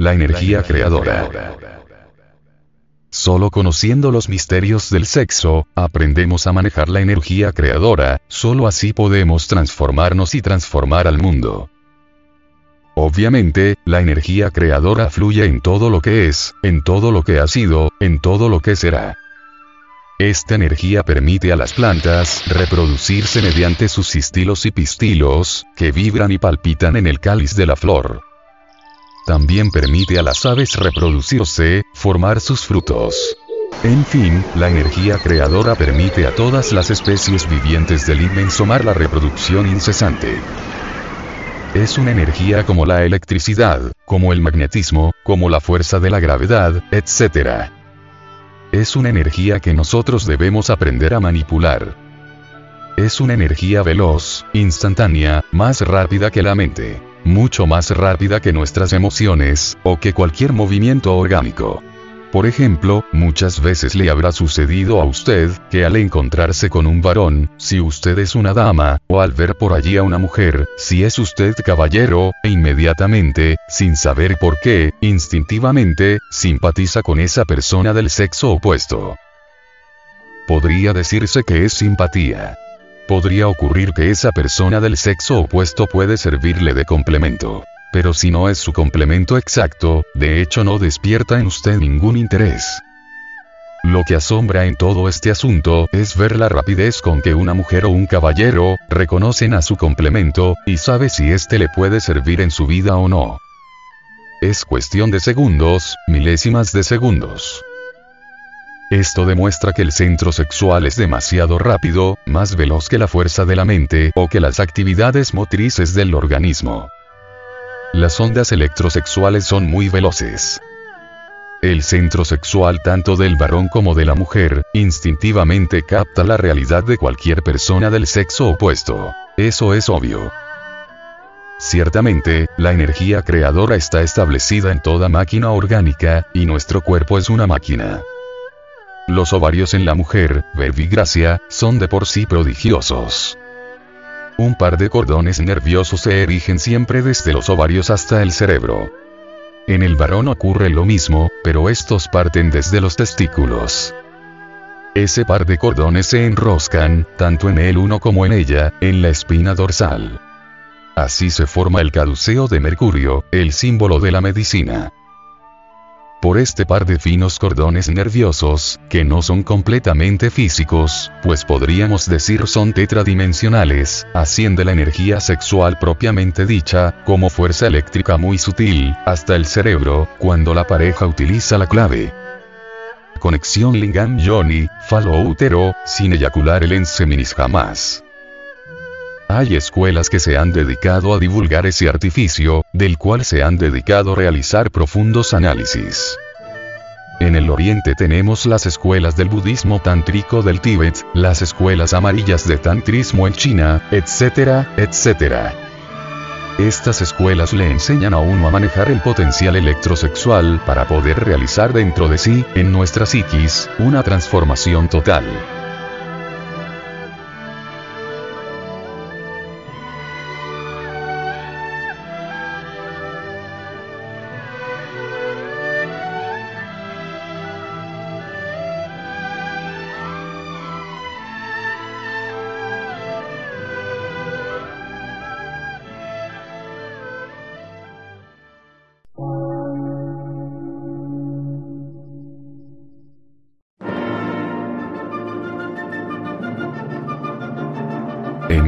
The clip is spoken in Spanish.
la energía creadora. Solo conociendo los misterios del sexo, aprendemos a manejar la energía creadora, solo así podemos transformarnos y transformar al mundo. Obviamente, la energía creadora fluye en todo lo que es, en todo lo que ha sido, en todo lo que será. Esta energía permite a las plantas reproducirse mediante sus cistilos y pistilos, que vibran y palpitan en el cáliz de la flor. También permite a las aves reproducirse, formar sus frutos. En fin, la energía creadora permite a todas las especies vivientes del inmenso mar la reproducción incesante. Es una energía como la electricidad, como el magnetismo, como la fuerza de la gravedad, etc. Es una energía que nosotros debemos aprender a manipular. Es una energía veloz, instantánea, más rápida que la mente mucho más rápida que nuestras emociones, o que cualquier movimiento orgánico. Por ejemplo, muchas veces le habrá sucedido a usted, que al encontrarse con un varón, si usted es una dama, o al ver por allí a una mujer, si es usted caballero, e inmediatamente, sin saber por qué, instintivamente, simpatiza con esa persona del sexo opuesto. Podría decirse que es simpatía podría ocurrir que esa persona del sexo opuesto puede servirle de complemento. Pero si no es su complemento exacto, de hecho no despierta en usted ningún interés. Lo que asombra en todo este asunto es ver la rapidez con que una mujer o un caballero reconocen a su complemento, y sabe si éste le puede servir en su vida o no. Es cuestión de segundos, milésimas de segundos. Esto demuestra que el centro sexual es demasiado rápido, más veloz que la fuerza de la mente o que las actividades motrices del organismo. Las ondas electrosexuales son muy veloces. El centro sexual tanto del varón como de la mujer, instintivamente capta la realidad de cualquier persona del sexo opuesto. Eso es obvio. Ciertamente, la energía creadora está establecida en toda máquina orgánica, y nuestro cuerpo es una máquina. Los ovarios en la mujer, verbigracia, son de por sí prodigiosos. Un par de cordones nerviosos se erigen siempre desde los ovarios hasta el cerebro. En el varón ocurre lo mismo, pero estos parten desde los testículos. Ese par de cordones se enroscan, tanto en el uno como en ella, en la espina dorsal. Así se forma el caduceo de Mercurio, el símbolo de la medicina por este par de finos cordones nerviosos, que no son completamente físicos, pues podríamos decir son tetradimensionales, asciende la energía sexual propiamente dicha, como fuerza eléctrica muy sutil, hasta el cerebro, cuando la pareja utiliza la clave. Conexión Lingam-Johnny, falo útero, sin eyacular el enseminis jamás. Hay escuelas que se han dedicado a divulgar ese artificio, del cual se han dedicado a realizar profundos análisis. En el oriente tenemos las escuelas del budismo tántrico del Tíbet, las escuelas amarillas de tantrismo en China, etcétera, etcétera. Estas escuelas le enseñan a uno a manejar el potencial electrosexual para poder realizar dentro de sí, en nuestra psiquis, una transformación total.